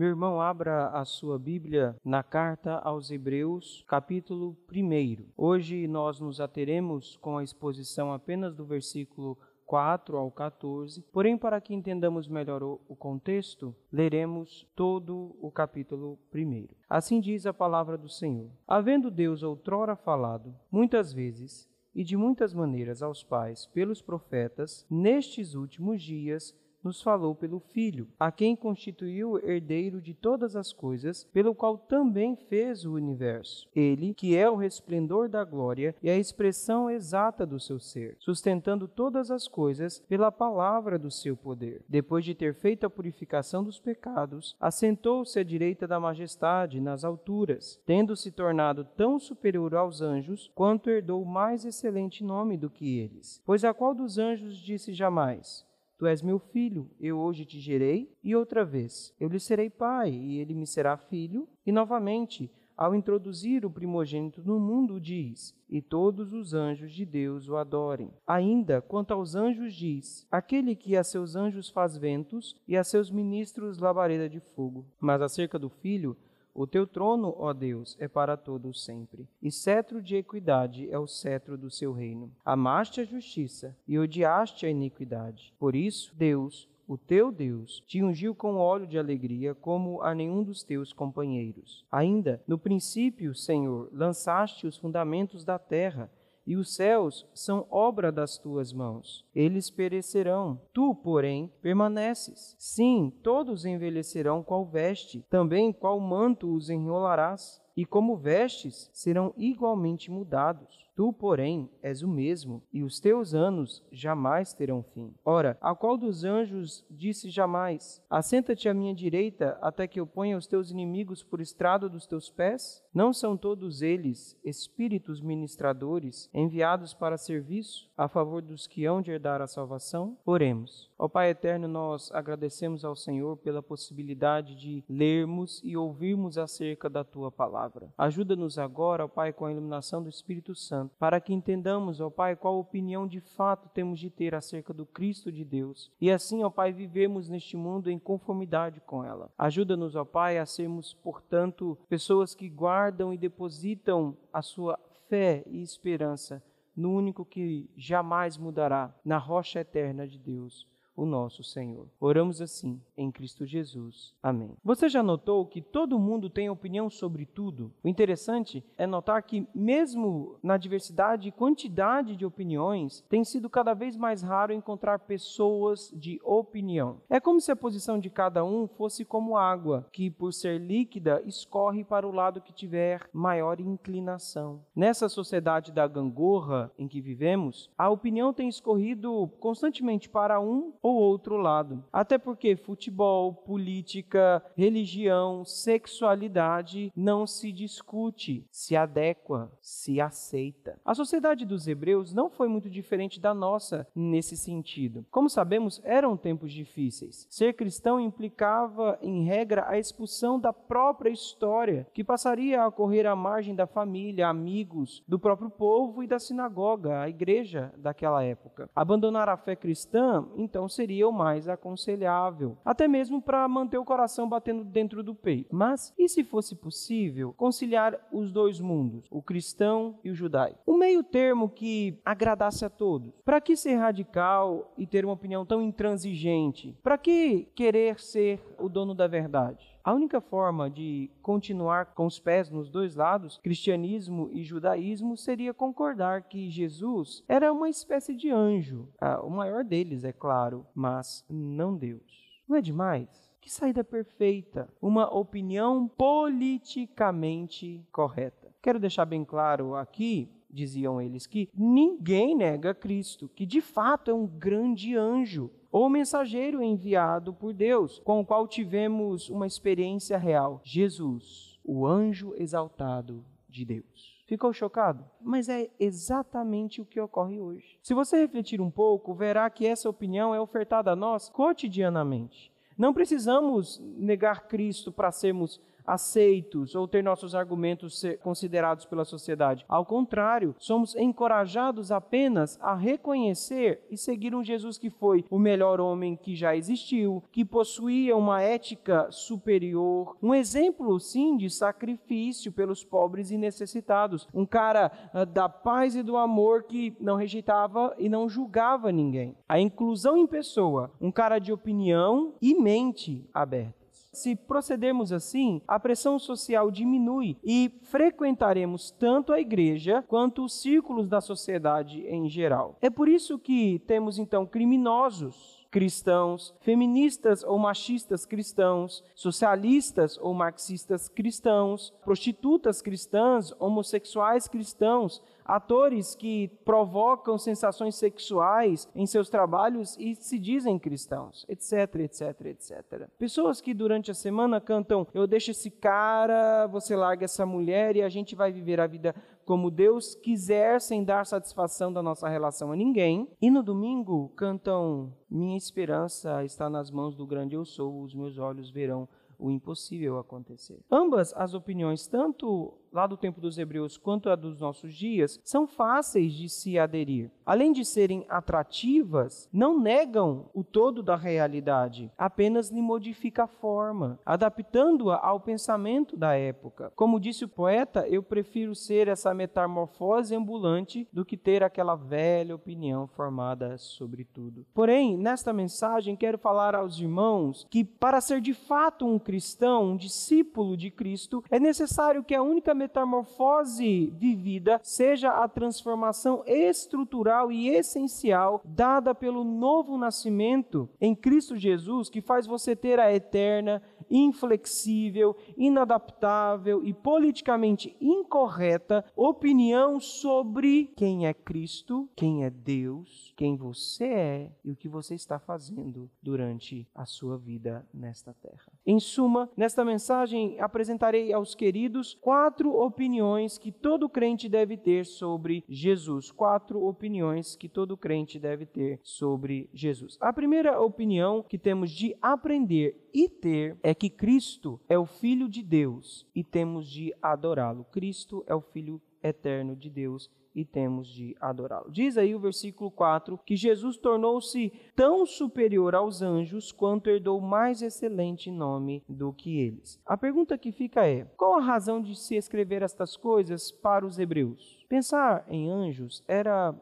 Meu irmão, abra a sua Bíblia na carta aos Hebreus, capítulo 1. Hoje nós nos ateremos com a exposição apenas do versículo 4 ao 14. Porém, para que entendamos melhor o contexto, leremos todo o capítulo 1. Assim diz a palavra do Senhor: Havendo Deus outrora falado, muitas vezes e de muitas maneiras aos pais pelos profetas, nestes últimos dias nos falou pelo Filho, a quem constituiu herdeiro de todas as coisas, pelo qual também fez o universo. Ele, que é o resplendor da glória e a expressão exata do seu ser, sustentando todas as coisas pela palavra do seu poder. Depois de ter feito a purificação dos pecados, assentou-se à direita da majestade nas alturas, tendo se tornado tão superior aos anjos, quanto herdou mais excelente nome do que eles. Pois a qual dos anjos disse jamais: Tu és meu filho, eu hoje te gerei, e outra vez, eu lhe serei pai, e ele me será filho. E novamente, ao introduzir o primogênito no mundo, diz: E todos os anjos de Deus o adorem. Ainda, quanto aos anjos, diz: Aquele que a seus anjos faz ventos e a seus ministros labareda de fogo. Mas acerca do filho, o teu trono, ó Deus, é para todos sempre, e cetro de equidade é o cetro do seu reino. Amaste a justiça e odiaste a iniquidade. Por isso, Deus, o teu Deus, te ungiu com óleo de alegria, como a nenhum dos teus companheiros. Ainda, no princípio, Senhor, lançaste os fundamentos da terra, e os céus são obra das tuas mãos. Eles perecerão, tu, porém, permaneces. Sim, todos envelhecerão qual veste, também qual manto os enrolarás, e como vestes serão igualmente mudados. Tu, porém, és o mesmo, e os teus anos jamais terão fim. Ora, a qual dos anjos disse jamais: Assenta-te à minha direita, até que eu ponha os teus inimigos por estrado dos teus pés? Não são todos eles espíritos ministradores, enviados para serviço a favor dos que hão de herdar a salvação? Oremos. Ó Pai eterno, nós agradecemos ao Senhor pela possibilidade de lermos e ouvirmos acerca da tua palavra. Ajuda-nos agora, ó Pai, com a iluminação do Espírito Santo para que entendamos, ó Pai, qual opinião de fato temos de ter acerca do Cristo de Deus. E assim, ó Pai, vivemos neste mundo em conformidade com ela. Ajuda-nos, ó Pai, a sermos, portanto, pessoas que guardam e depositam a sua fé e esperança no único que jamais mudará, na rocha eterna de Deus o nosso Senhor. Oramos assim, em Cristo Jesus. Amém. Você já notou que todo mundo tem opinião sobre tudo? O interessante é notar que, mesmo na diversidade e quantidade de opiniões, tem sido cada vez mais raro encontrar pessoas de opinião. É como se a posição de cada um fosse como água, que, por ser líquida, escorre para o lado que tiver maior inclinação. Nessa sociedade da gangorra em que vivemos, a opinião tem escorrido constantemente para um ou outro lado. Até porque futebol, política, religião, sexualidade não se discute, se adequa, se aceita. A sociedade dos hebreus não foi muito diferente da nossa nesse sentido. Como sabemos, eram tempos difíceis. Ser cristão implicava, em regra, a expulsão da própria história, que passaria a ocorrer à margem da família, amigos, do próprio povo e da sinagoga, a igreja daquela época. Abandonar a fé cristã, então, seria o mais aconselhável, até mesmo para manter o coração batendo dentro do peito. Mas e se fosse possível conciliar os dois mundos, o cristão e o judaico? Um meio termo que agradasse a todos. Para que ser radical e ter uma opinião tão intransigente? Para que querer ser o dono da verdade? A única forma de continuar com os pés nos dois lados, cristianismo e judaísmo, seria concordar que Jesus era uma espécie de anjo. Ah, o maior deles, é claro, mas não Deus. Não é demais? Que saída perfeita! Uma opinião politicamente correta. Quero deixar bem claro aqui diziam eles, que ninguém nega Cristo, que de fato é um grande anjo ou mensageiro enviado por Deus, com o qual tivemos uma experiência real: Jesus, o anjo exaltado de Deus. Ficou chocado? Mas é exatamente o que ocorre hoje. Se você refletir um pouco, verá que essa opinião é ofertada a nós cotidianamente. Não precisamos negar Cristo para sermos aceitos ou ter nossos argumentos considerados pela sociedade. Ao contrário, somos encorajados apenas a reconhecer e seguir um Jesus que foi o melhor homem que já existiu, que possuía uma ética superior, um exemplo sim de sacrifício pelos pobres e necessitados, um cara uh, da paz e do amor que não rejeitava e não julgava ninguém. A inclusão em pessoa, um cara de opinião e mente aberta. Se procedermos assim, a pressão social diminui e frequentaremos tanto a igreja quanto os círculos da sociedade em geral. É por isso que temos então criminosos cristãos, feministas ou machistas cristãos, socialistas ou marxistas cristãos, prostitutas cristãs, homossexuais cristãos, atores que provocam sensações sexuais em seus trabalhos e se dizem cristãos, etc, etc, etc. Pessoas que durante a semana cantam: Eu deixo esse cara, você larga essa mulher e a gente vai viver a vida como Deus quiser, sem dar satisfação da nossa relação a ninguém. E no domingo cantam: Minha esperança está nas mãos do grande eu sou, os meus olhos verão o impossível acontecer. Ambas as opiniões, tanto lá do tempo dos hebreus quanto a dos nossos dias, são fáceis de se aderir. Além de serem atrativas, não negam o todo da realidade, apenas lhe modifica a forma, adaptando-a ao pensamento da época. Como disse o poeta, eu prefiro ser essa metamorfose ambulante do que ter aquela velha opinião formada sobre tudo. Porém, nesta mensagem quero falar aos irmãos que para ser de fato um cristão, um discípulo de Cristo, é necessário que a única metamorfose vivida seja a transformação estrutural e essencial dada pelo novo nascimento em Cristo Jesus, que faz você ter a eterna, inflexível, inadaptável e politicamente incorreta opinião sobre quem é Cristo, quem é Deus, quem você é e o que você está fazendo durante a sua vida nesta terra. Em suma, nesta mensagem apresentarei aos queridos quatro opiniões que todo crente deve ter sobre Jesus. Quatro opiniões que todo crente deve ter sobre Jesus. A primeira opinião que temos de aprender e ter é que Cristo é o Filho de Deus e temos de adorá-lo. Cristo é o Filho eterno de Deus e temos de adorá-lo. Diz aí o versículo 4 que Jesus tornou-se tão superior aos anjos quanto herdou mais excelente nome do que eles. A pergunta que fica é: qual a razão de se escrever estas coisas para os hebreus? Pensar em anjos era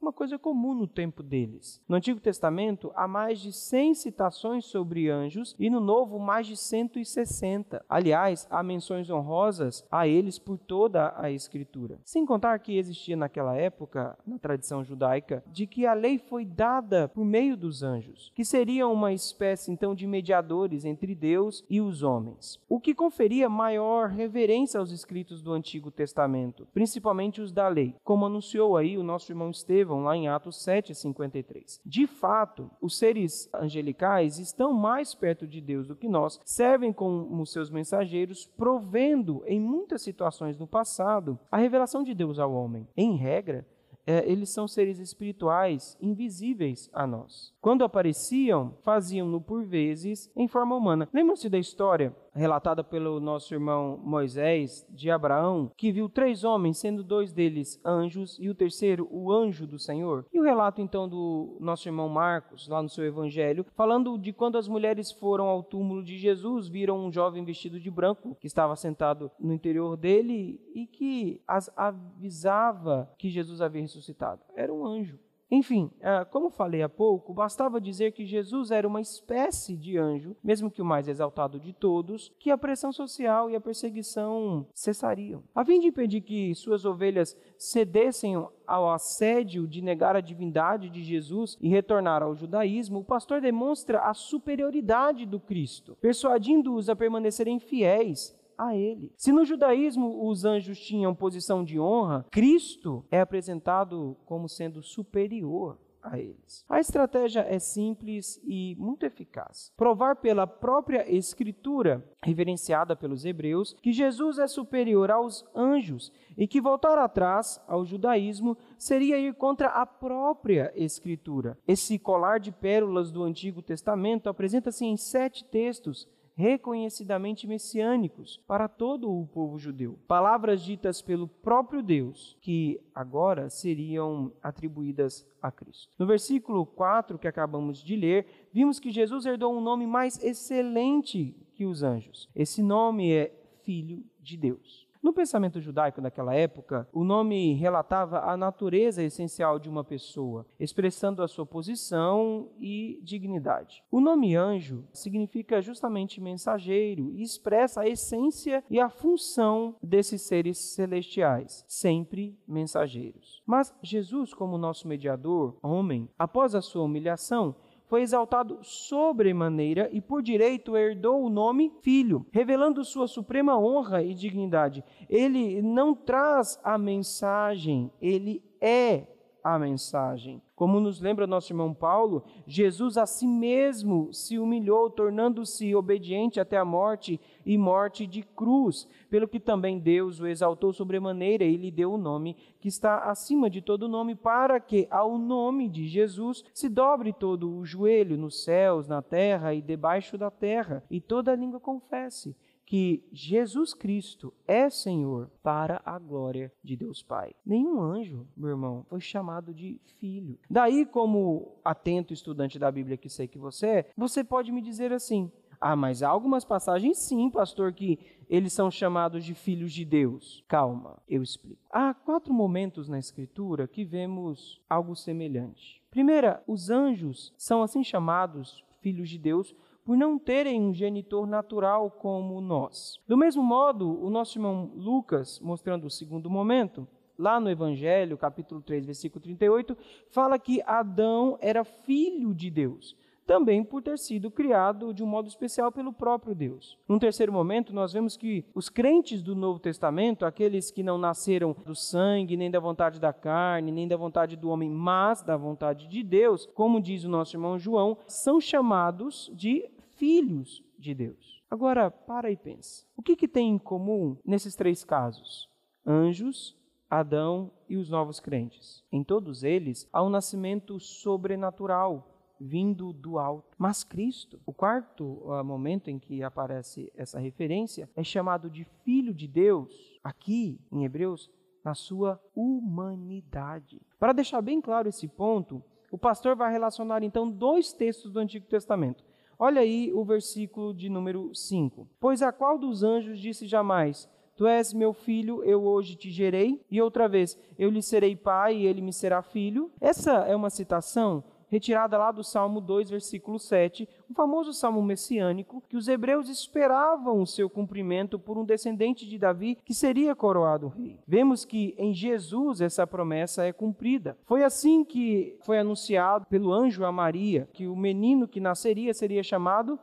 uma coisa comum no tempo deles. No Antigo Testamento, há mais de 100 citações sobre anjos e no Novo, mais de 160. Aliás, há menções honrosas a eles por toda a Escritura. Sem contar que existia naquela época, na tradição judaica, de que a lei foi dada por meio dos anjos, que seriam uma espécie então de mediadores entre Deus e os homens, o que conferia maior reverência aos escritos do Antigo Testamento, principalmente os da lei, como anunciou aí o nosso irmão Estevão lá em Atos 7:53. De fato, os seres angelicais estão mais perto de Deus do que nós, servem como seus mensageiros, provendo em muitas situações no passado a revelação de Deus ao homem. Em regra, é, eles são seres espirituais invisíveis a nós. Quando apareciam, faziam-no por vezes em forma humana. Lembram-se da história relatada pelo nosso irmão Moisés, de Abraão, que viu três homens, sendo dois deles anjos e o terceiro o anjo do Senhor. E o relato então do nosso irmão Marcos, lá no seu evangelho, falando de quando as mulheres foram ao túmulo de Jesus, viram um jovem vestido de branco que estava sentado no interior dele e que as avisava que Jesus havia ressuscitado. Era um anjo. Enfim, ah, como falei há pouco, bastava dizer que Jesus era uma espécie de anjo, mesmo que o mais exaltado de todos, que a pressão social e a perseguição cessariam. A fim de impedir que suas ovelhas cedessem ao assédio de negar a divindade de Jesus e retornar ao judaísmo, o pastor demonstra a superioridade do Cristo, persuadindo-os a permanecerem fiéis a ele. Se no judaísmo os anjos tinham posição de honra, Cristo é apresentado como sendo superior a eles. A estratégia é simples e muito eficaz. Provar pela própria Escritura, reverenciada pelos hebreus, que Jesus é superior aos anjos e que voltar atrás ao judaísmo seria ir contra a própria Escritura. Esse colar de pérolas do Antigo Testamento apresenta-se em sete textos reconhecidamente messiânicos para todo o povo judeu. Palavras ditas pelo próprio Deus, que agora seriam atribuídas a Cristo. No versículo 4 que acabamos de ler, vimos que Jesus herdou um nome mais excelente que os anjos. Esse nome é Filho de Deus. No pensamento judaico daquela época, o nome relatava a natureza essencial de uma pessoa, expressando a sua posição e dignidade. O nome anjo significa justamente mensageiro e expressa a essência e a função desses seres celestiais, sempre mensageiros. Mas Jesus, como nosso mediador, homem, após a sua humilhação, foi exaltado sobremaneira e por direito herdou o nome Filho, revelando sua suprema honra e dignidade. Ele não traz a mensagem, ele é a mensagem. Como nos lembra nosso irmão Paulo, Jesus a si mesmo se humilhou, tornando-se obediente até a morte e morte de cruz, pelo que também Deus o exaltou sobremaneira e lhe deu o nome que está acima de todo nome, para que ao nome de Jesus se dobre todo o joelho nos céus, na terra e debaixo da terra, e toda língua confesse que Jesus Cristo é Senhor para a glória de Deus Pai. Nenhum anjo, meu irmão, foi chamado de filho. Daí, como atento estudante da Bíblia que sei que você é, você pode me dizer assim: ah, mas há algumas passagens, sim, pastor, que eles são chamados de filhos de Deus. Calma, eu explico. Há quatro momentos na Escritura que vemos algo semelhante. Primeira, os anjos são assim chamados filhos de Deus por não terem um genitor natural como nós. Do mesmo modo, o nosso irmão Lucas, mostrando o segundo momento, lá no Evangelho, capítulo 3, versículo 38, fala que Adão era filho de Deus também por ter sido criado de um modo especial pelo próprio Deus. Num terceiro momento, nós vemos que os crentes do Novo Testamento, aqueles que não nasceram do sangue, nem da vontade da carne, nem da vontade do homem, mas da vontade de Deus, como diz o nosso irmão João, são chamados de filhos de Deus. Agora, para e pensa. O que, que tem em comum nesses três casos? Anjos, Adão e os novos crentes. Em todos eles há um nascimento sobrenatural, vindo do alto. Mas Cristo, o quarto uh, momento em que aparece essa referência, é chamado de Filho de Deus, aqui em Hebreus, na sua humanidade. Para deixar bem claro esse ponto, o pastor vai relacionar então dois textos do Antigo Testamento. Olha aí o versículo de número 5. Pois a qual dos anjos disse jamais: Tu és meu filho, eu hoje te gerei, e outra vez, eu lhe serei pai e ele me será filho. Essa é uma citação retirada lá do Salmo 2, versículo 7, o famoso salmo messiânico, que os hebreus esperavam o seu cumprimento por um descendente de Davi que seria coroado rei. Vemos que em Jesus essa promessa é cumprida. Foi assim que foi anunciado pelo anjo a Maria que o menino que nasceria seria chamado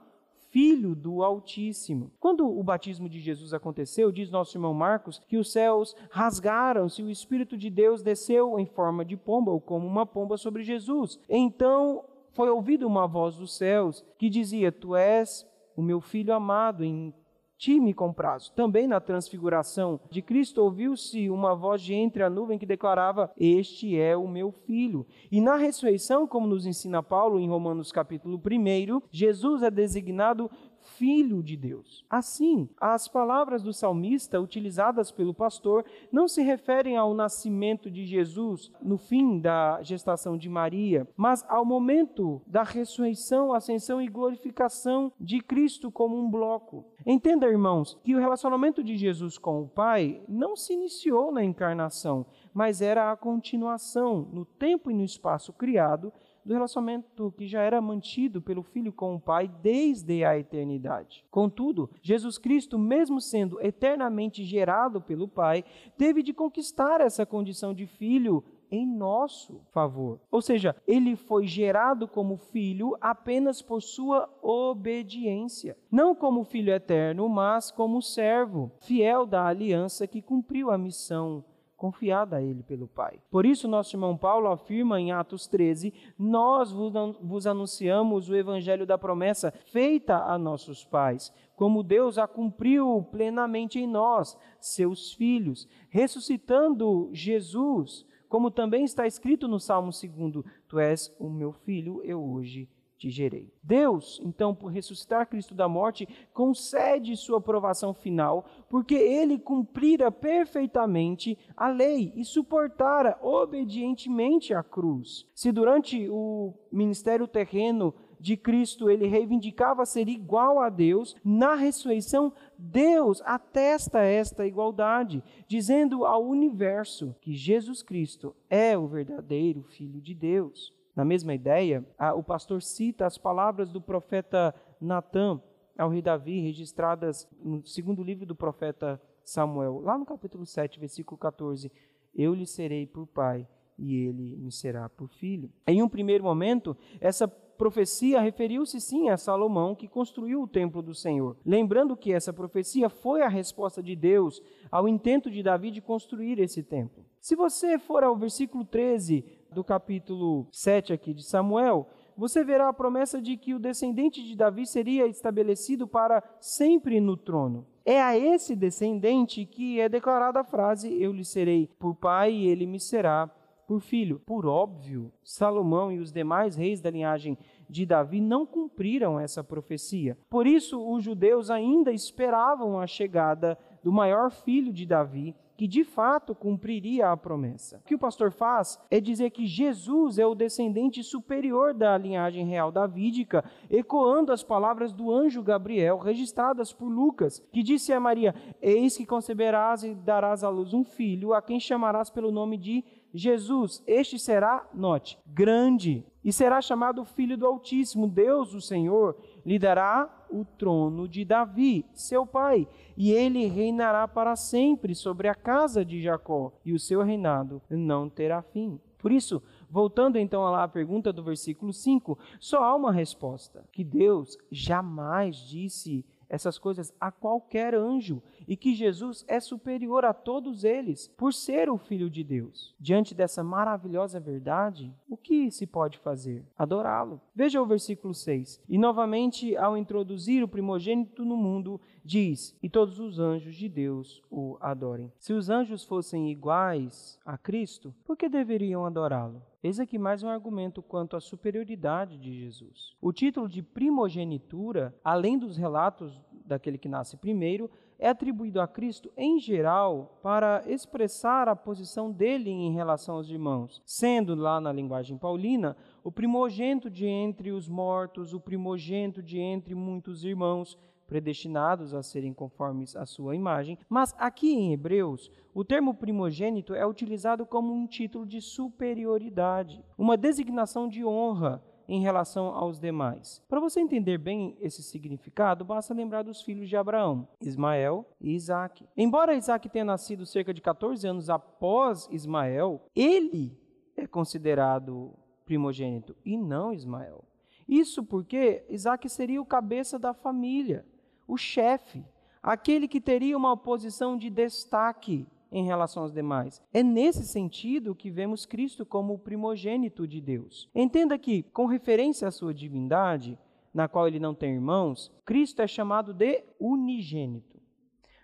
Filho do Altíssimo. Quando o batismo de Jesus aconteceu, diz nosso irmão Marcos, que os céus rasgaram-se e o Espírito de Deus desceu em forma de pomba, ou como uma pomba sobre Jesus. Então foi ouvida uma voz dos céus que dizia: Tu és o meu filho amado, em ti me comprazo. Também na transfiguração de Cristo ouviu-se uma voz de entre a nuvem que declarava: Este é o meu filho. E na ressurreição, como nos ensina Paulo em Romanos capítulo 1, Jesus é designado Filho de Deus. Assim, as palavras do salmista utilizadas pelo pastor não se referem ao nascimento de Jesus no fim da gestação de Maria, mas ao momento da ressurreição, ascensão e glorificação de Cristo como um bloco. Entenda, irmãos, que o relacionamento de Jesus com o Pai não se iniciou na encarnação, mas era a continuação no tempo e no espaço criado do relacionamento que já era mantido pelo Filho com o Pai desde a eternidade. Contudo, Jesus Cristo, mesmo sendo eternamente gerado pelo Pai, teve de conquistar essa condição de filho em nosso favor. Ou seja, ele foi gerado como filho apenas por sua obediência, não como filho eterno, mas como servo, fiel da aliança que cumpriu a missão confiada a ele pelo Pai. Por isso, nosso irmão Paulo afirma em Atos 13: Nós vos anunciamos o evangelho da promessa feita a nossos pais, como Deus a cumpriu plenamente em nós, seus filhos, ressuscitando Jesus, como também está escrito no Salmo 2: Tu és o meu filho, eu hoje te gerei. Deus, então, por ressuscitar Cristo da morte, concede sua aprovação final, porque ele cumprira perfeitamente a lei e suportara obedientemente a cruz. Se durante o ministério terreno de Cristo ele reivindicava ser igual a Deus, na ressurreição, Deus atesta esta igualdade, dizendo ao universo que Jesus Cristo é o verdadeiro Filho de Deus. Na mesma ideia, o pastor cita as palavras do profeta Natan ao rei Davi, registradas no segundo livro do profeta Samuel, lá no capítulo 7, versículo 14: Eu lhe serei por pai e ele me será por filho. Em um primeiro momento, essa profecia referiu-se sim a Salomão, que construiu o templo do Senhor. Lembrando que essa profecia foi a resposta de Deus ao intento de Davi de construir esse templo. Se você for ao versículo 13 do capítulo 7 aqui de Samuel, você verá a promessa de que o descendente de Davi seria estabelecido para sempre no trono. É a esse descendente que é declarada a frase: Eu lhe serei por pai e ele me será por filho. Por óbvio, Salomão e os demais reis da linhagem de Davi não cumpriram essa profecia. Por isso, os judeus ainda esperavam a chegada do maior filho de Davi, que de fato cumpriria a promessa. O que o pastor faz é dizer que Jesus é o descendente superior da linhagem real davídica, ecoando as palavras do anjo Gabriel registradas por Lucas, que disse a Maria: Eis que conceberás e darás à luz um filho, a quem chamarás pelo nome de Jesus. Este será, note, grande e será chamado Filho do Altíssimo. Deus, o Senhor, lhe dará o trono de Davi, seu pai, e ele reinará para sempre sobre a casa de Jacó, e o seu reinado não terá fim. Por isso, voltando então lá à pergunta do versículo 5, só há uma resposta: que Deus jamais disse essas coisas a qualquer anjo e que Jesus é superior a todos eles por ser o Filho de Deus. Diante dessa maravilhosa verdade, o que se pode fazer? Adorá-lo. Veja o versículo 6. E novamente, ao introduzir o primogênito no mundo, diz: E todos os anjos de Deus o adorem. Se os anjos fossem iguais a Cristo, por que deveriam adorá-lo? Eis aqui mais um argumento quanto à superioridade de Jesus. O título de primogenitura, além dos relatos daquele que nasce primeiro, é atribuído a Cristo em geral para expressar a posição dele em relação aos irmãos, sendo lá na linguagem paulina o primogênito de entre os mortos, o primogênito de entre muitos irmãos, predestinados a serem conformes à sua imagem, mas aqui em Hebreus, o termo primogênito é utilizado como um título de superioridade, uma designação de honra em relação aos demais. Para você entender bem esse significado, basta lembrar dos filhos de Abraão, Ismael e Isaac. Embora Isaac tenha nascido cerca de 14 anos após Ismael, ele é considerado primogênito e não Ismael. Isso porque Isaac seria o cabeça da família o chefe, aquele que teria uma posição de destaque em relação aos demais. É nesse sentido que vemos Cristo como o primogênito de Deus. Entenda que, com referência à sua divindade, na qual ele não tem irmãos, Cristo é chamado de unigênito.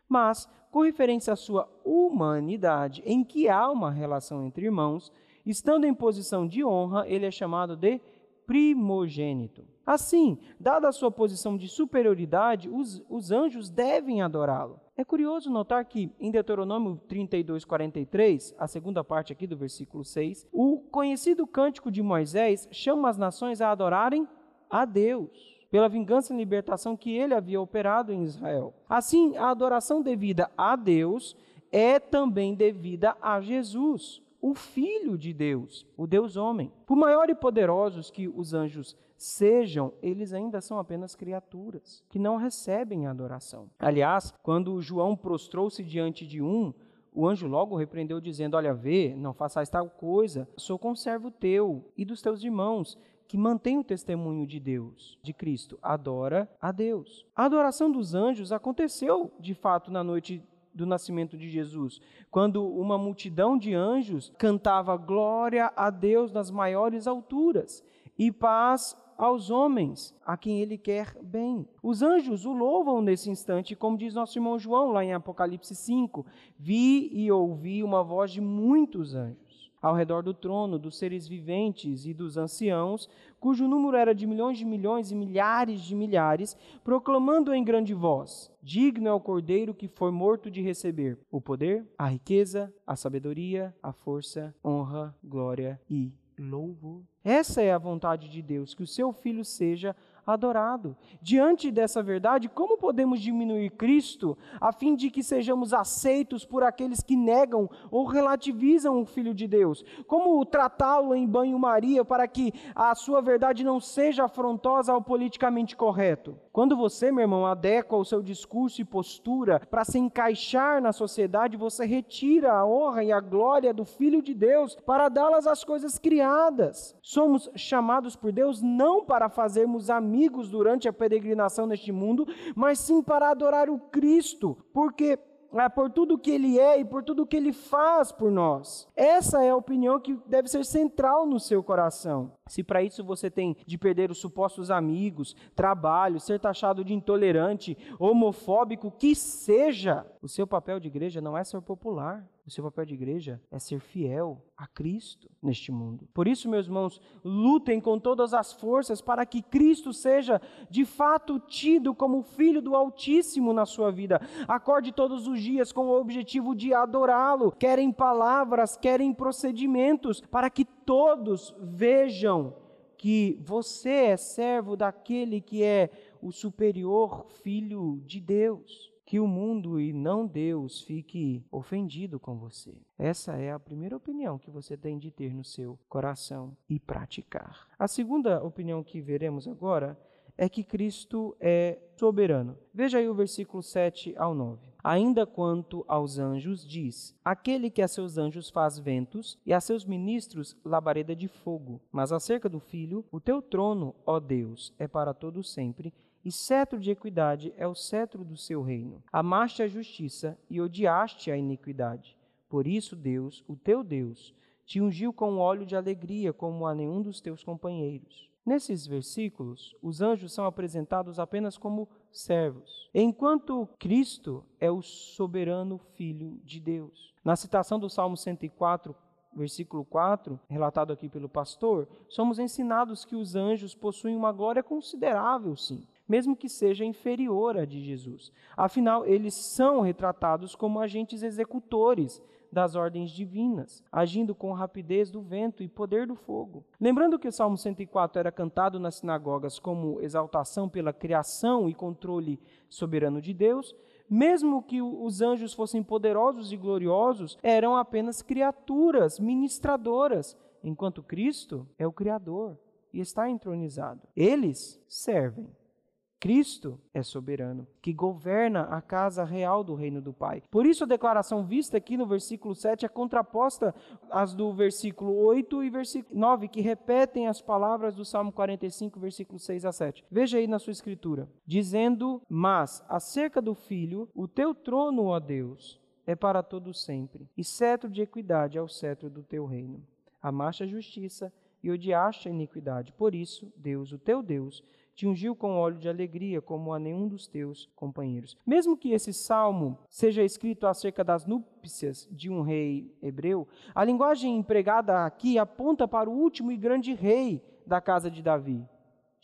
Mas, com referência à sua humanidade, em que há uma relação entre irmãos, estando em posição de honra, ele é chamado de primogênito. Assim, dada a sua posição de superioridade, os, os anjos devem adorá-lo. É curioso notar que em Deuteronômio 32, 43, a segunda parte aqui do versículo 6, o conhecido cântico de Moisés chama as nações a adorarem a Deus pela vingança e libertação que ele havia operado em Israel. Assim, a adoração devida a Deus é também devida a Jesus, o Filho de Deus, o Deus homem. Por maior e poderosos que os anjos sejam, eles ainda são apenas criaturas que não recebem adoração. Aliás, quando João prostrou-se diante de um, o anjo logo repreendeu, dizendo: Olha, vê, não façais tal coisa, sou conservo teu e dos teus irmãos, que mantém o testemunho de Deus, de Cristo. Adora a Deus. A adoração dos anjos aconteceu, de fato, na noite do nascimento de Jesus, quando uma multidão de anjos cantava glória a Deus nas maiores alturas e paz aos homens, a quem ele quer bem. Os anjos o louvam nesse instante, como diz nosso irmão João lá em Apocalipse 5: Vi e ouvi uma voz de muitos anjos ao redor do trono, dos seres viventes e dos anciãos, cujo número era de milhões de milhões e milhares de milhares, proclamando em grande voz: Digno é o cordeiro que foi morto de receber o poder, a riqueza, a sabedoria, a força, honra, glória e louvor. Essa é a vontade de Deus, que o seu filho seja adorado. Diante dessa verdade, como podemos diminuir Cristo a fim de que sejamos aceitos por aqueles que negam ou relativizam o Filho de Deus? Como tratá-lo em banho-maria para que a sua verdade não seja afrontosa ao politicamente correto? Quando você, meu irmão, adequa o seu discurso e postura para se encaixar na sociedade, você retira a honra e a glória do Filho de Deus para dá-las às coisas criadas. Somos chamados por Deus não para fazermos amigos durante a peregrinação neste mundo, mas sim para adorar o Cristo, porque é por tudo que ele é e por tudo que ele faz por nós. Essa é a opinião que deve ser central no seu coração. Se para isso você tem de perder os supostos amigos, trabalho, ser taxado de intolerante, homofóbico, que seja, o seu papel de igreja não é ser popular. O seu papel de igreja é ser fiel a Cristo neste mundo. Por isso, meus irmãos, lutem com todas as forças para que Cristo seja de fato tido como Filho do Altíssimo na sua vida. Acorde todos os dias com o objetivo de adorá-lo, querem palavras, querem procedimentos, para que todos vejam que você é servo daquele que é o superior Filho de Deus que o mundo e não Deus fique ofendido com você. Essa é a primeira opinião que você tem de ter no seu coração e praticar. A segunda opinião que veremos agora é que Cristo é soberano. Veja aí o versículo 7 ao 9. Ainda quanto aos anjos, diz: Aquele que a seus anjos faz ventos e a seus ministros labareda de fogo. Mas acerca do filho, o teu trono, ó Deus, é para todo sempre e cetro de equidade é o cetro do seu reino. Amaste a justiça e odiaste a iniquidade. Por isso, Deus, o teu Deus, te ungiu com óleo de alegria como a nenhum dos teus companheiros. Nesses versículos, os anjos são apresentados apenas como servos, enquanto Cristo é o soberano Filho de Deus. Na citação do Salmo 104, versículo 4, relatado aqui pelo pastor, somos ensinados que os anjos possuem uma glória considerável, sim mesmo que seja inferior à de Jesus. Afinal, eles são retratados como agentes executores das ordens divinas, agindo com rapidez do vento e poder do fogo. Lembrando que o Salmo 104 era cantado nas sinagogas como exaltação pela criação e controle soberano de Deus, mesmo que os anjos fossem poderosos e gloriosos, eram apenas criaturas ministradoras, enquanto Cristo é o Criador e está entronizado. Eles servem Cristo é soberano, que governa a casa real do reino do Pai. Por isso, a declaração vista aqui no versículo 7 é contraposta às do versículo 8 e versículo 9, que repetem as palavras do Salmo 45, versículo 6 a 7. Veja aí na sua escritura: dizendo, Mas acerca do filho, o teu trono, ó Deus, é para todo sempre, e cetro de equidade é o cetro do teu reino. Amaste a justiça e odiaste a iniquidade. Por isso, Deus, o teu Deus, te ungiu com óleo de alegria, como a nenhum dos teus companheiros. Mesmo que esse salmo seja escrito acerca das núpcias de um rei hebreu, a linguagem empregada aqui aponta para o último e grande rei da casa de Davi.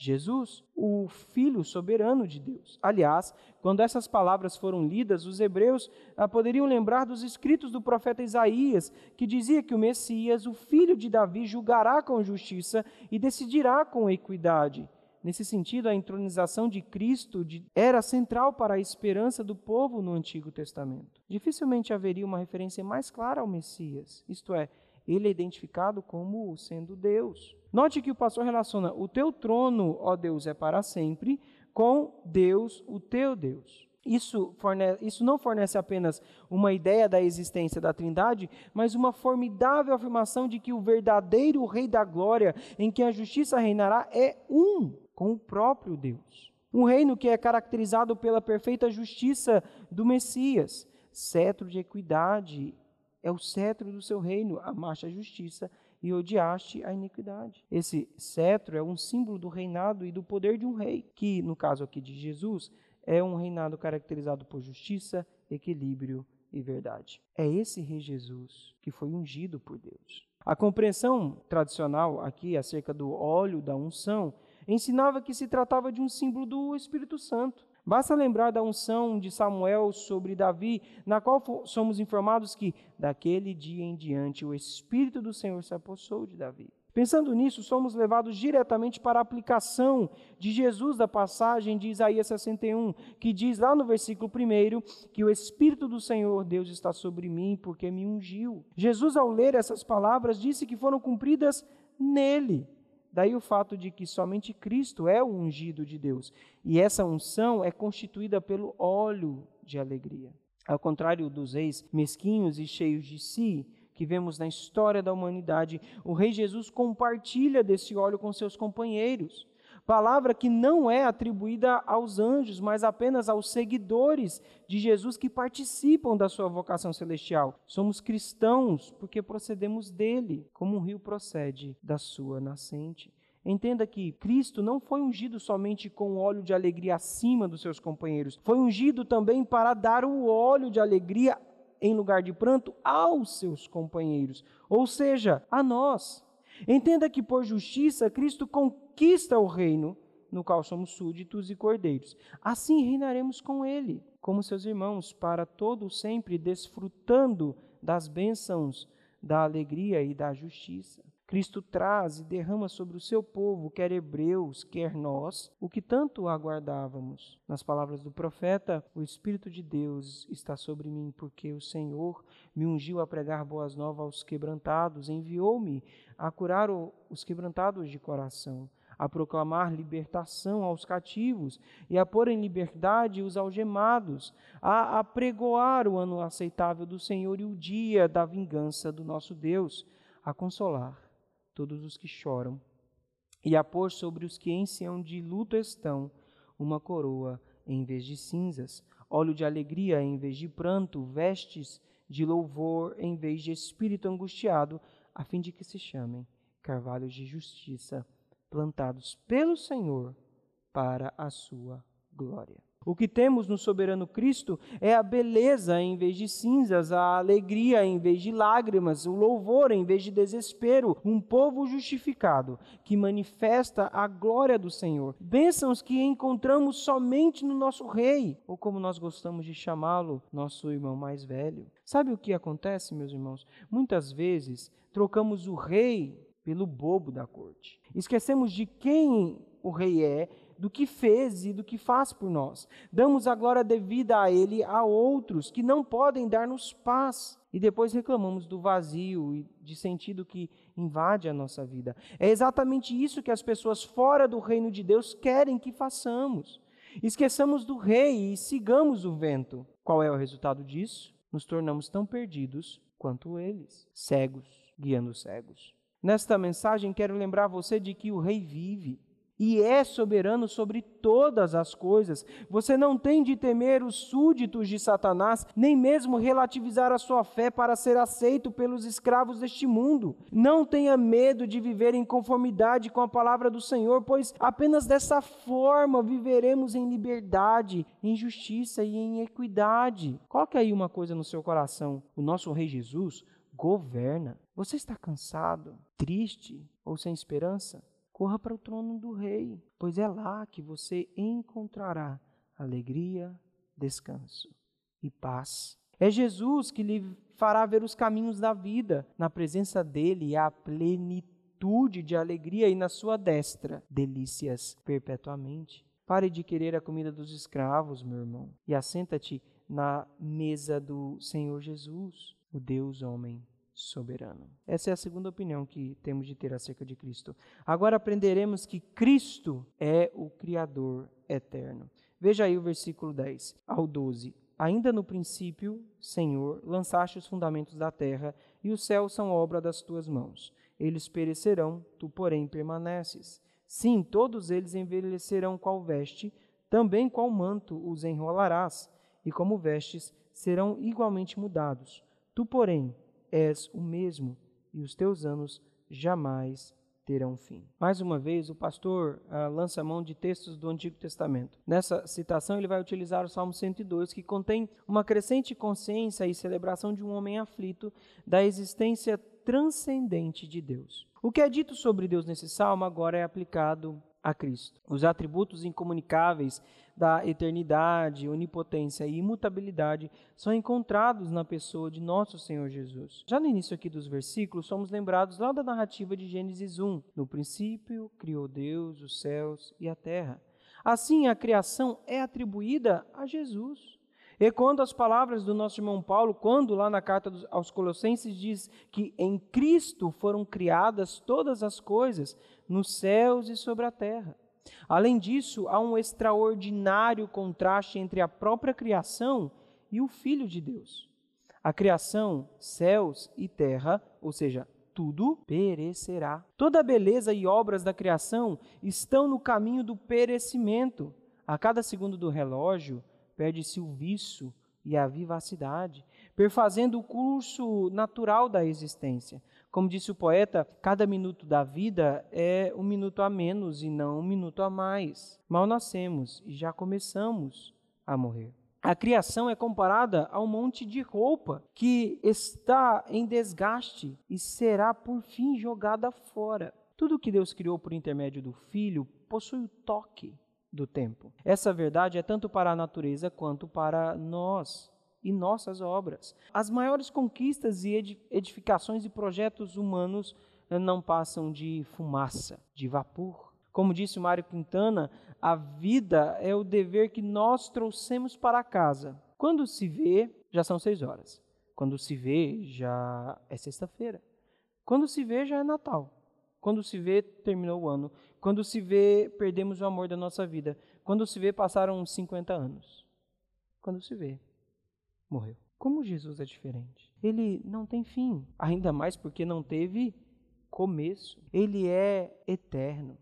Jesus, o Filho soberano de Deus. Aliás, quando essas palavras foram lidas, os hebreus ah, poderiam lembrar dos escritos do profeta Isaías, que dizia que o Messias, o filho de Davi, julgará com justiça e decidirá com equidade. Nesse sentido, a entronização de Cristo era central para a esperança do povo no Antigo Testamento. Dificilmente haveria uma referência mais clara ao Messias, isto é, ele é identificado como sendo Deus. Note que o pastor relaciona o teu trono, ó Deus, é para sempre, com Deus, o teu Deus. Isso, fornece, isso não fornece apenas uma ideia da existência da Trindade, mas uma formidável afirmação de que o verdadeiro Rei da Glória, em que a justiça reinará, é um com o próprio Deus. Um reino que é caracterizado pela perfeita justiça do Messias. Cetro de equidade é o cetro do seu reino, amaste a justiça e odiaste a iniquidade. Esse cetro é um símbolo do reinado e do poder de um rei, que, no caso aqui de Jesus, é um reinado caracterizado por justiça, equilíbrio e verdade. É esse rei Jesus que foi ungido por Deus. A compreensão tradicional aqui acerca do óleo da unção ensinava que se tratava de um símbolo do Espírito Santo. Basta lembrar da unção de Samuel sobre Davi, na qual somos informados que, daquele dia em diante, o Espírito do Senhor se apossou de Davi. Pensando nisso, somos levados diretamente para a aplicação de Jesus da passagem de Isaías 61, que diz lá no versículo 1 que o Espírito do Senhor Deus está sobre mim porque me ungiu. Jesus, ao ler essas palavras, disse que foram cumpridas nele. Daí o fato de que somente Cristo é o ungido de Deus. E essa unção é constituída pelo óleo de alegria. Ao contrário dos reis mesquinhos e cheios de si, que vemos na história da humanidade, o Rei Jesus compartilha desse óleo com seus companheiros. Palavra que não é atribuída aos anjos, mas apenas aos seguidores de Jesus que participam da sua vocação celestial. Somos cristãos porque procedemos dele, como um rio procede da sua nascente. Entenda que Cristo não foi ungido somente com óleo de alegria acima dos seus companheiros, foi ungido também para dar o óleo de alegria em lugar de pranto aos seus companheiros, ou seja, a nós. Entenda que por justiça Cristo conquista o reino no qual somos súditos e cordeiros. Assim reinaremos com ele, como seus irmãos, para todo sempre desfrutando das bênçãos da alegria e da justiça. Cristo traz e derrama sobre o seu povo, quer hebreus, quer nós, o que tanto aguardávamos. Nas palavras do profeta, o Espírito de Deus está sobre mim, porque o Senhor me ungiu a pregar boas novas aos quebrantados, enviou-me a curar os quebrantados de coração, a proclamar libertação aos cativos e a pôr em liberdade os algemados, a apregoar o ano aceitável do Senhor e o dia da vingança do nosso Deus, a consolar todos os que choram, e a pôr sobre os que em Sião de luto estão uma coroa em vez de cinzas, óleo de alegria em vez de pranto, vestes de louvor em vez de espírito angustiado, a fim de que se chamem carvalhos de justiça, plantados pelo Senhor para a sua glória. O que temos no soberano Cristo é a beleza em vez de cinzas, a alegria em vez de lágrimas, o louvor em vez de desespero, um povo justificado que manifesta a glória do Senhor. Bênçãos que encontramos somente no nosso Rei, ou como nós gostamos de chamá-lo, nosso irmão mais velho. Sabe o que acontece, meus irmãos? Muitas vezes trocamos o Rei pelo bobo da corte. Esquecemos de quem o Rei é do que fez e do que faz por nós. Damos a glória devida a Ele a outros que não podem dar-nos paz. E depois reclamamos do vazio e de sentido que invade a nossa vida. É exatamente isso que as pessoas fora do reino de Deus querem que façamos. Esqueçamos do rei e sigamos o vento. Qual é o resultado disso? Nos tornamos tão perdidos quanto eles, cegos, guiando cegos. Nesta mensagem, quero lembrar você de que o rei vive e é soberano sobre todas as coisas. Você não tem de temer os súditos de Satanás, nem mesmo relativizar a sua fé para ser aceito pelos escravos deste mundo. Não tenha medo de viver em conformidade com a palavra do Senhor, pois apenas dessa forma viveremos em liberdade, em justiça e em equidade. Coloque aí uma coisa no seu coração: o nosso Rei Jesus governa. Você está cansado, triste ou sem esperança? Corra para o trono do Rei, pois é lá que você encontrará alegria, descanso e paz. É Jesus que lhe fará ver os caminhos da vida. Na presença dele há plenitude de alegria e na sua destra delícias perpetuamente. Pare de querer a comida dos escravos, meu irmão, e assenta-te na mesa do Senhor Jesus, o Deus homem soberano. Essa é a segunda opinião que temos de ter acerca de Cristo. Agora aprenderemos que Cristo é o Criador eterno. Veja aí o versículo 10 ao 12. Ainda no princípio, Senhor, lançaste os fundamentos da terra, e os céus são obra das tuas mãos. Eles perecerão, tu, porém, permaneces. Sim, todos eles envelhecerão qual veste, também qual manto os enrolarás, e como vestes serão igualmente mudados. Tu, porém, és o mesmo e os teus anos jamais terão fim. Mais uma vez, o pastor ah, lança mão de textos do Antigo Testamento. Nessa citação, ele vai utilizar o Salmo 102, que contém uma crescente consciência e celebração de um homem aflito, da existência transcendente de Deus. O que é dito sobre Deus nesse salmo agora é aplicado a Cristo. Os atributos incomunicáveis da eternidade, onipotência e imutabilidade são encontrados na pessoa de nosso Senhor Jesus. Já no início aqui dos versículos, somos lembrados lá da narrativa de Gênesis 1. No princípio, criou Deus os céus e a terra. Assim, a criação é atribuída a Jesus. E quando as palavras do nosso irmão Paulo, quando lá na carta aos Colossenses diz que em Cristo foram criadas todas as coisas, nos céus e sobre a terra. Além disso, há um extraordinário contraste entre a própria criação e o Filho de Deus. A criação, céus e terra, ou seja, tudo perecerá. Toda a beleza e obras da criação estão no caminho do perecimento. A cada segundo do relógio, perde-se o vício e a vivacidade, perfazendo o curso natural da existência. Como disse o poeta, cada minuto da vida é um minuto a menos e não um minuto a mais. Mal nascemos e já começamos a morrer. A criação é comparada a um monte de roupa que está em desgaste e será por fim jogada fora. Tudo que Deus criou por intermédio do Filho possui o toque do tempo. Essa verdade é tanto para a natureza quanto para nós e nossas obras. As maiores conquistas e edificações e projetos humanos eh, não passam de fumaça, de vapor. Como disse Mário Quintana, a vida é o dever que nós trouxemos para casa. Quando se vê, já são seis horas. Quando se vê, já é sexta-feira. Quando se vê, já é Natal. Quando se vê, terminou o ano. Quando se vê, perdemos o amor da nossa vida. Quando se vê, passaram 50 anos. Quando se vê, morreu. Como Jesus é diferente? Ele não tem fim, ainda mais porque não teve começo. Ele é eterno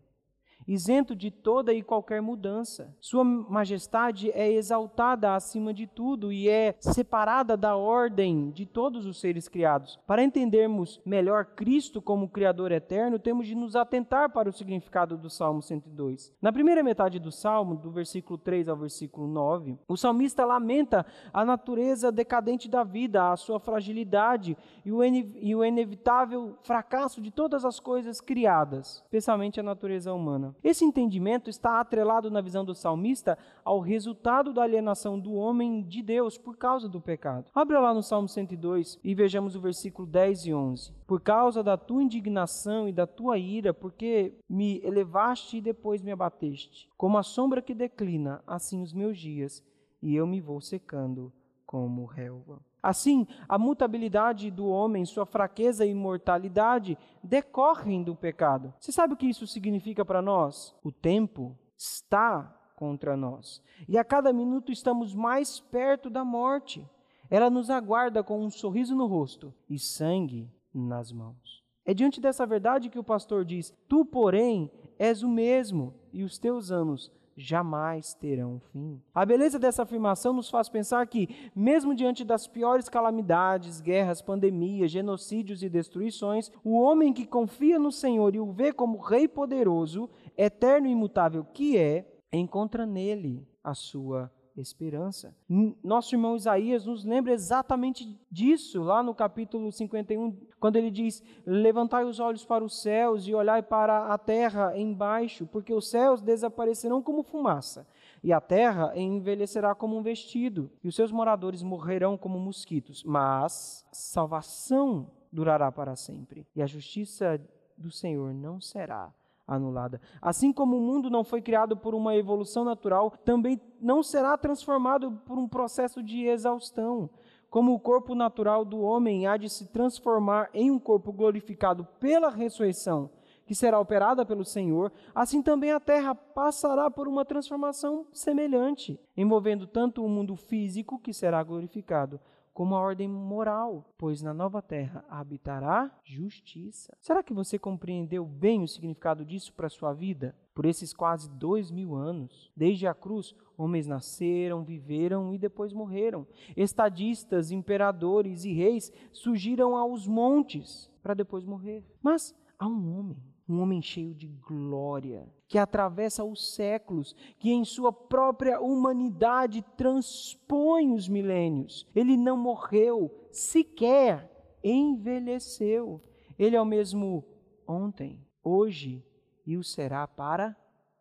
isento de toda e qualquer mudança. Sua majestade é exaltada acima de tudo e é separada da ordem de todos os seres criados. Para entendermos melhor Cristo como Criador eterno, temos de nos atentar para o significado do Salmo 102. Na primeira metade do Salmo, do versículo 3 ao versículo 9, o salmista lamenta a natureza decadente da vida, a sua fragilidade e o, e o inevitável fracasso de todas as coisas criadas, especialmente a natureza humana. Esse entendimento está atrelado na visão do salmista ao resultado da alienação do homem de Deus por causa do pecado. Abra lá no Salmo 102 e vejamos o versículo 10 e 11. Por causa da tua indignação e da tua ira, porque me elevaste e depois me abateste. Como a sombra que declina, assim os meus dias, e eu me vou secando como relva. Assim, a mutabilidade do homem, sua fraqueza e mortalidade decorrem do pecado. Você sabe o que isso significa para nós? O tempo está contra nós. E a cada minuto estamos mais perto da morte. Ela nos aguarda com um sorriso no rosto e sangue nas mãos. É diante dessa verdade que o pastor diz: Tu, porém, és o mesmo, e os teus anos jamais terão fim. A beleza dessa afirmação nos faz pensar que, mesmo diante das piores calamidades, guerras, pandemias, genocídios e destruições, o homem que confia no Senhor e o vê como Rei poderoso, eterno e imutável que é, encontra nele a sua esperança. Nosso irmão Isaías nos lembra exatamente disso, lá no capítulo 51, quando ele diz: Levantai os olhos para os céus e olhai para a terra embaixo, porque os céus desaparecerão como fumaça, e a terra envelhecerá como um vestido, e os seus moradores morrerão como mosquitos. Mas salvação durará para sempre, e a justiça do Senhor não será anulada. Assim como o mundo não foi criado por uma evolução natural, também não será transformado por um processo de exaustão. Como o corpo natural do homem há de se transformar em um corpo glorificado pela ressurreição, que será operada pelo Senhor, assim também a terra passará por uma transformação semelhante, envolvendo tanto o mundo físico, que será glorificado, como a ordem moral, pois na nova terra habitará justiça. Será que você compreendeu bem o significado disso para a sua vida? Por esses quase dois mil anos, desde a cruz, homens nasceram, viveram e depois morreram. Estadistas, imperadores e reis surgiram aos montes para depois morrer. Mas há um homem um homem cheio de glória, que atravessa os séculos, que em sua própria humanidade transpõe os milênios. Ele não morreu, sequer envelheceu. Ele é o mesmo ontem, hoje e o será para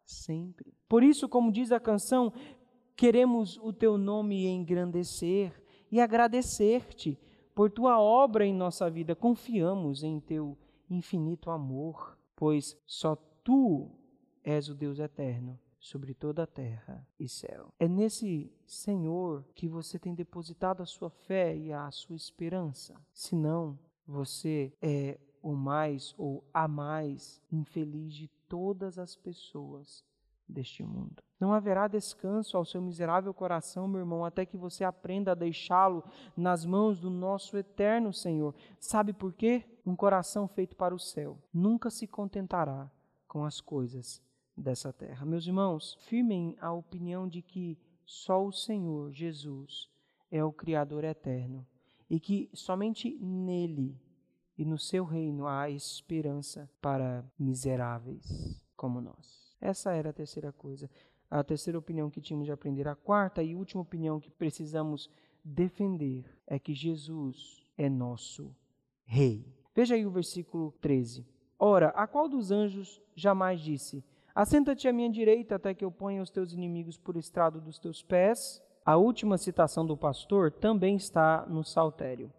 sempre. Por isso, como diz a canção, queremos o teu nome engrandecer e agradecer-te por tua obra em nossa vida. Confiamos em teu infinito amor, pois só tu és o Deus eterno sobre toda a terra e céu. É nesse Senhor que você tem depositado a sua fé e a sua esperança. Senão, você é o mais ou a mais infeliz de todas as pessoas deste mundo. Não haverá descanso ao seu miserável coração, meu irmão, até que você aprenda a deixá-lo nas mãos do nosso eterno Senhor. Sabe por quê? Um coração feito para o céu nunca se contentará com as coisas dessa terra. Meus irmãos, firmem a opinião de que só o Senhor Jesus é o Criador eterno e que somente nele e no seu reino há esperança para miseráveis como nós. Essa era a terceira coisa. A terceira opinião que tínhamos de aprender. A quarta e última opinião que precisamos defender é que Jesus é nosso Rei. Veja aí o versículo 13. Ora, a qual dos anjos jamais disse: Assenta-te à minha direita até que eu ponha os teus inimigos por estrado dos teus pés. A última citação do pastor também está no Saltério,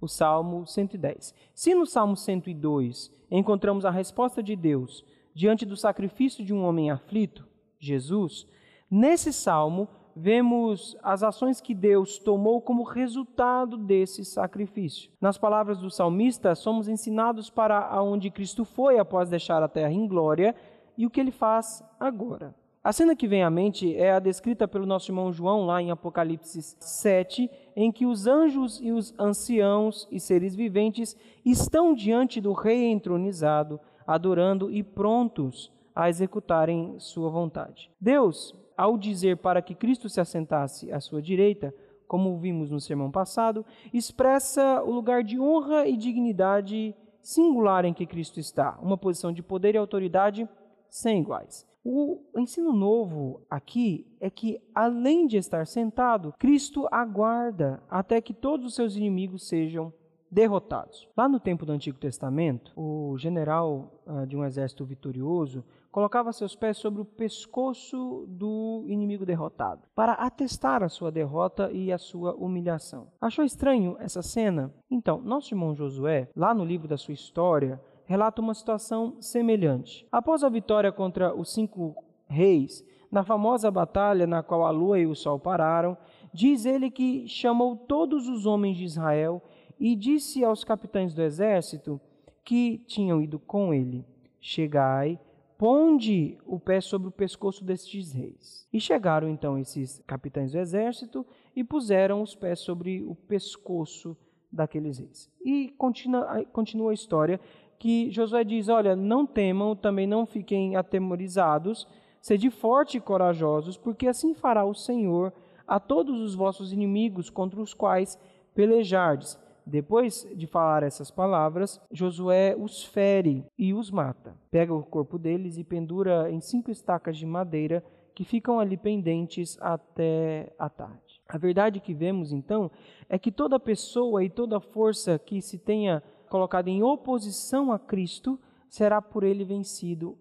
o Salmo 110. Se no Salmo 102 encontramos a resposta de Deus diante do sacrifício de um homem aflito, Jesus, nesse salmo vemos as ações que Deus tomou como resultado desse sacrifício. Nas palavras do salmista, somos ensinados para aonde Cristo foi após deixar a terra em glória e o que ele faz agora. A cena que vem à mente é a descrita pelo nosso irmão João lá em Apocalipse 7, em que os anjos e os anciãos e seres viventes estão diante do rei entronizado, adorando e prontos a executarem sua vontade. Deus, ao dizer para que Cristo se assentasse à sua direita, como vimos no sermão passado, expressa o lugar de honra e dignidade singular em que Cristo está, uma posição de poder e autoridade sem iguais. O ensino novo aqui é que, além de estar sentado, Cristo aguarda até que todos os seus inimigos sejam derrotados. Lá no tempo do Antigo Testamento, o general uh, de um exército vitorioso colocava seus pés sobre o pescoço do inimigo derrotado, para atestar a sua derrota e a sua humilhação. Achou estranho essa cena? Então, nosso irmão Josué, lá no livro da sua história, relata uma situação semelhante. Após a vitória contra os cinco reis, na famosa batalha na qual a lua e o sol pararam, diz ele que chamou todos os homens de Israel e disse aos capitães do exército que tinham ido com ele: Chegai, ponde o pé sobre o pescoço destes reis. E chegaram então esses capitães do exército e puseram os pés sobre o pescoço daqueles reis. E continua, continua a história que Josué diz: Olha, não temam, também não fiquem atemorizados, sede forte e corajosos, porque assim fará o Senhor a todos os vossos inimigos contra os quais pelejardes. Depois de falar essas palavras, Josué os fere e os mata. Pega o corpo deles e pendura em cinco estacas de madeira que ficam ali pendentes até a tarde. A verdade que vemos então é que toda pessoa e toda força que se tenha colocado em oposição a Cristo, será por ele vencido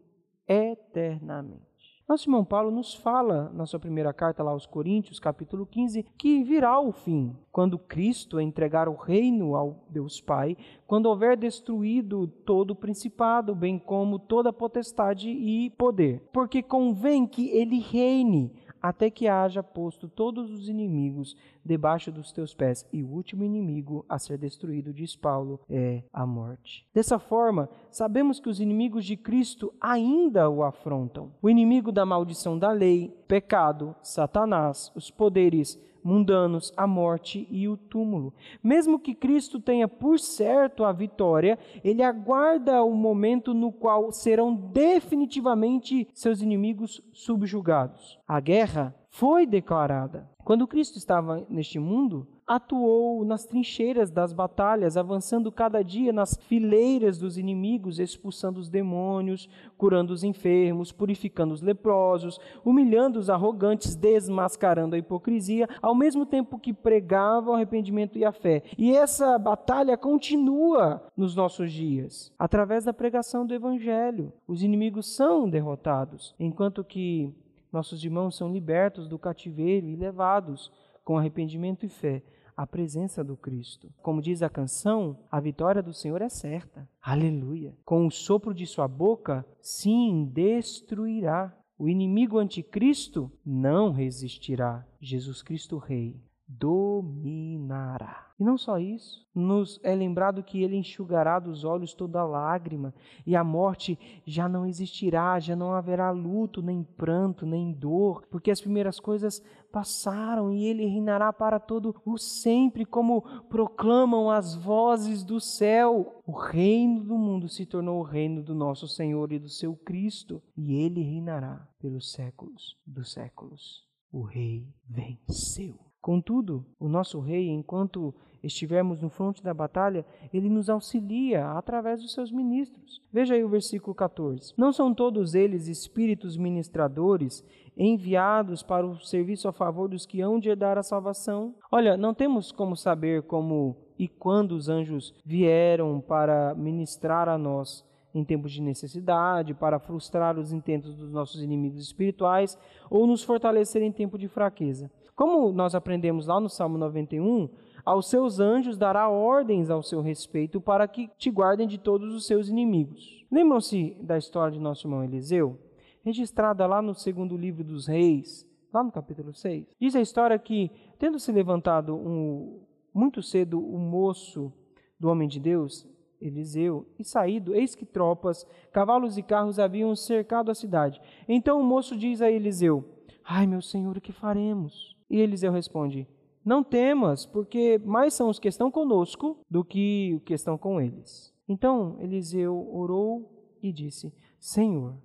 eternamente. Nosso irmão Paulo nos fala na sua primeira carta lá aos Coríntios, capítulo 15, que virá o fim, quando Cristo entregar o reino ao Deus Pai, quando houver destruído todo o principado, bem como toda potestade e poder. Porque convém que ele reine até que haja posto todos os inimigos debaixo dos teus pés. E o último inimigo a ser destruído, diz Paulo, é a morte. Dessa forma, sabemos que os inimigos de Cristo ainda o afrontam. O inimigo da maldição da lei, pecado, Satanás, os poderes mundanos, a morte e o túmulo. Mesmo que Cristo tenha por certo a vitória, ele aguarda o momento no qual serão definitivamente seus inimigos subjugados. A guerra foi declarada. Quando Cristo estava neste mundo, atuou nas trincheiras das batalhas, avançando cada dia nas fileiras dos inimigos, expulsando os demônios, curando os enfermos, purificando os leprosos, humilhando os arrogantes, desmascarando a hipocrisia, ao mesmo tempo que pregava o arrependimento e a fé. E essa batalha continua nos nossos dias, através da pregação do evangelho. Os inimigos são derrotados, enquanto que nossos irmãos são libertos do cativeiro e levados com arrependimento e fé à presença do Cristo. Como diz a canção, a vitória do Senhor é certa. Aleluia. Com o sopro de sua boca, sim, destruirá. O inimigo anticristo não resistirá. Jesus Cristo Rei dominará. E não só isso, nos é lembrado que ele enxugará dos olhos toda lágrima, e a morte já não existirá, já não haverá luto, nem pranto, nem dor, porque as primeiras coisas passaram e ele reinará para todo o sempre, como proclamam as vozes do céu. O reino do mundo se tornou o reino do nosso Senhor e do seu Cristo, e ele reinará pelos séculos dos séculos. O rei venceu. Contudo, o nosso rei, enquanto estivermos no fronte da batalha, ele nos auxilia através dos seus ministros. Veja aí o versículo 14. Não são todos eles espíritos ministradores enviados para o serviço a favor dos que hão de herdar a salvação? Olha, não temos como saber como e quando os anjos vieram para ministrar a nós em tempos de necessidade, para frustrar os intentos dos nossos inimigos espirituais ou nos fortalecer em tempo de fraqueza. Como nós aprendemos lá no Salmo 91, aos seus anjos dará ordens ao seu respeito para que te guardem de todos os seus inimigos. Lembram-se da história de nosso irmão Eliseu? Registrada lá no segundo livro dos reis, lá no capítulo 6. Diz a história que, tendo se levantado um, muito cedo o moço do homem de Deus, Eliseu, e saído, eis que tropas, cavalos e carros haviam cercado a cidade. Então o moço diz a Eliseu: Ai, meu senhor, o que faremos? E Eliseu responde: Não temas, porque mais são os que estão conosco do que os que estão com eles. Então Eliseu orou e disse: Senhor,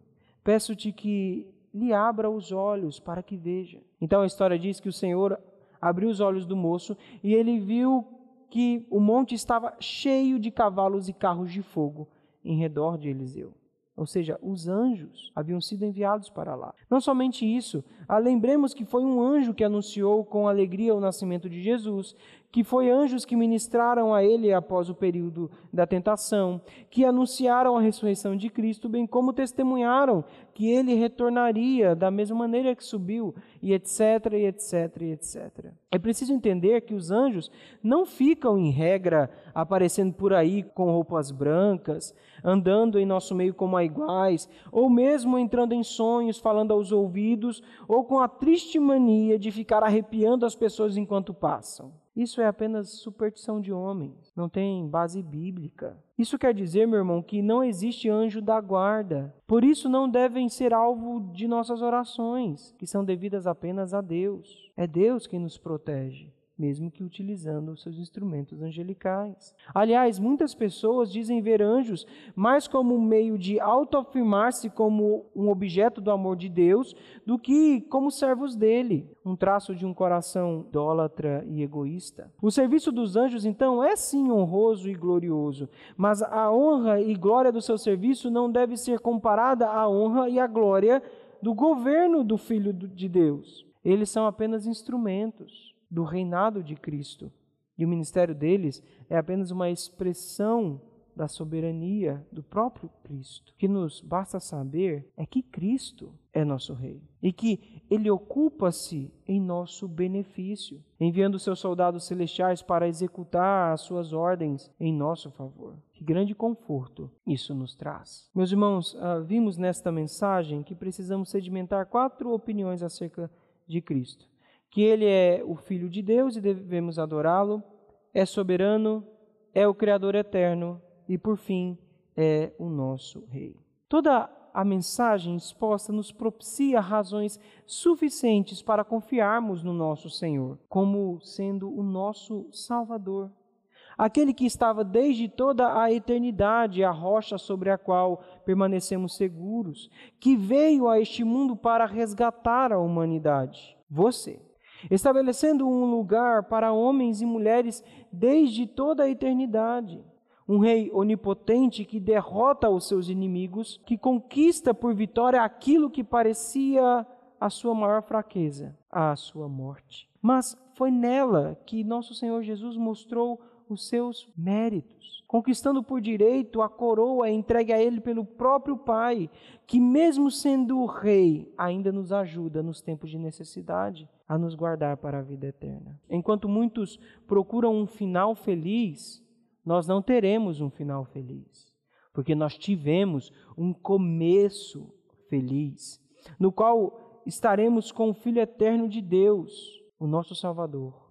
peço-te que lhe abra os olhos para que veja. Então a história diz que o Senhor abriu os olhos do moço e ele viu que o monte estava cheio de cavalos e carros de fogo em redor de Eliseu. Ou seja, os anjos haviam sido enviados para lá. Não somente isso, ah, lembremos que foi um anjo que anunciou com alegria o nascimento de Jesus, que foi anjos que ministraram a ele após o período da tentação, que anunciaram a ressurreição de Cristo, bem como testemunharam que ele retornaria da mesma maneira que subiu, e etc, e etc, e etc. É preciso entender que os anjos não ficam, em regra, aparecendo por aí com roupas brancas, andando em nosso meio como iguais, ou mesmo entrando em sonhos, falando aos ouvidos, ou com a triste mania de ficar arrepiando as pessoas enquanto passam. Isso é apenas superstição de homens, não tem base bíblica. Isso quer dizer, meu irmão, que não existe anjo da guarda. Por isso não devem ser alvo de nossas orações, que são devidas apenas a Deus. É Deus quem nos protege mesmo que utilizando os seus instrumentos angelicais. Aliás, muitas pessoas dizem ver anjos mais como um meio de autoafirmar-se como um objeto do amor de Deus do que como servos dele, um traço de um coração idólatra e egoísta. O serviço dos anjos, então, é sim honroso e glorioso, mas a honra e glória do seu serviço não deve ser comparada à honra e à glória do governo do Filho de Deus. Eles são apenas instrumentos do reinado de Cristo. E o ministério deles é apenas uma expressão da soberania do próprio Cristo. O que nos basta saber é que Cristo é nosso Rei e que Ele ocupa-se em nosso benefício, enviando seus soldados celestiais para executar as suas ordens em nosso favor. Que grande conforto isso nos traz. Meus irmãos, ah, vimos nesta mensagem que precisamos sedimentar quatro opiniões acerca de Cristo que ele é o Filho de Deus e devemos adorá-lo, é soberano, é o Criador eterno e, por fim, é o nosso Rei. Toda a mensagem exposta nos propicia razões suficientes para confiarmos no nosso Senhor como sendo o nosso Salvador. Aquele que estava desde toda a eternidade, a rocha sobre a qual permanecemos seguros, que veio a este mundo para resgatar a humanidade. Você estabelecendo um lugar para homens e mulheres desde toda a eternidade. Um rei onipotente que derrota os seus inimigos, que conquista por vitória aquilo que parecia a sua maior fraqueza, a sua morte. Mas foi nela que nosso Senhor Jesus mostrou os seus méritos, conquistando por direito a coroa entregue a ele pelo próprio Pai, que, mesmo sendo Rei, ainda nos ajuda nos tempos de necessidade a nos guardar para a vida eterna. Enquanto muitos procuram um final feliz, nós não teremos um final feliz, porque nós tivemos um começo feliz, no qual estaremos com o Filho eterno de Deus, o nosso Salvador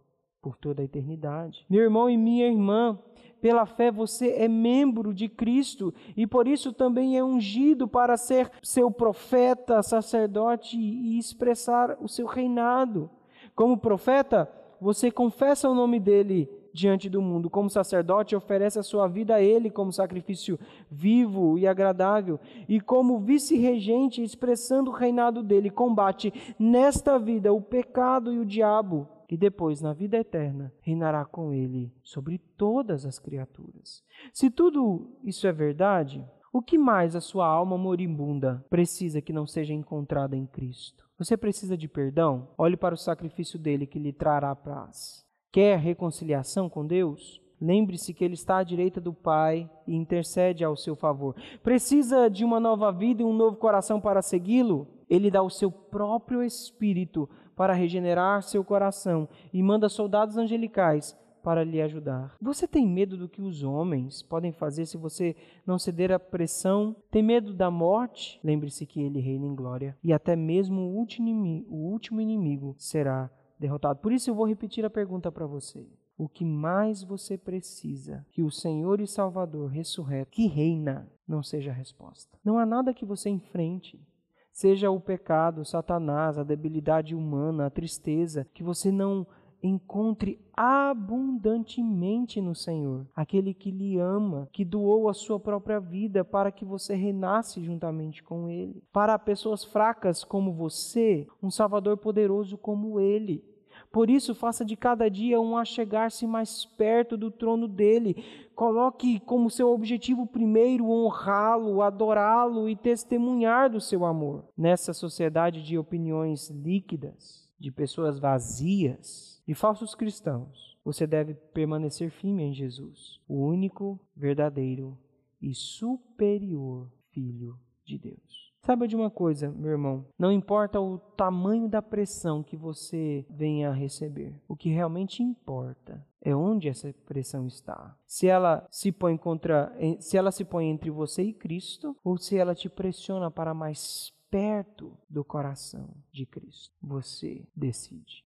por toda a eternidade. Meu irmão e minha irmã, pela fé você é membro de Cristo e por isso também é ungido para ser seu profeta, sacerdote e expressar o seu reinado. Como profeta, você confessa o nome dele diante do mundo. Como sacerdote, oferece a sua vida a Ele como sacrifício vivo e agradável. E como vice-regente, expressando o reinado dele, combate nesta vida o pecado e o diabo e depois, na vida eterna, reinará com ele sobre todas as criaturas. Se tudo isso é verdade, o que mais a sua alma moribunda precisa que não seja encontrada em Cristo? Você precisa de perdão? Olhe para o sacrifício dele que lhe trará paz. Quer reconciliação com Deus? Lembre-se que Ele está à direita do Pai e intercede ao seu favor. Precisa de uma nova vida e um novo coração para segui-lo? Ele dá o seu próprio Espírito para regenerar seu coração e manda soldados angelicais para lhe ajudar. Você tem medo do que os homens podem fazer se você não ceder à pressão? Tem medo da morte? Lembre-se que ele reina em glória e até mesmo o último inimigo, o último inimigo será derrotado. Por isso eu vou repetir a pergunta para você. O que mais você precisa que o Senhor e Salvador ressurreto, que reina, não seja a resposta. Não há nada que você enfrente seja o pecado, Satanás, a debilidade humana, a tristeza, que você não encontre abundantemente no Senhor, aquele que lhe ama, que doou a sua própria vida para que você renasce juntamente com Ele. Para pessoas fracas como você, um Salvador poderoso como Ele. Por isso, faça de cada dia um achegar-se mais perto do trono dele. Coloque como seu objetivo primeiro honrá-lo, adorá-lo e testemunhar do seu amor. Nessa sociedade de opiniões líquidas, de pessoas vazias, de falsos cristãos, você deve permanecer firme em Jesus, o único, verdadeiro e superior Filho de Deus. Saiba de uma coisa, meu irmão, não importa o tamanho da pressão que você venha a receber, o que realmente importa é onde essa pressão está. Se ela se põe contra, se ela se põe entre você e Cristo, ou se ela te pressiona para mais perto do coração de Cristo. Você decide.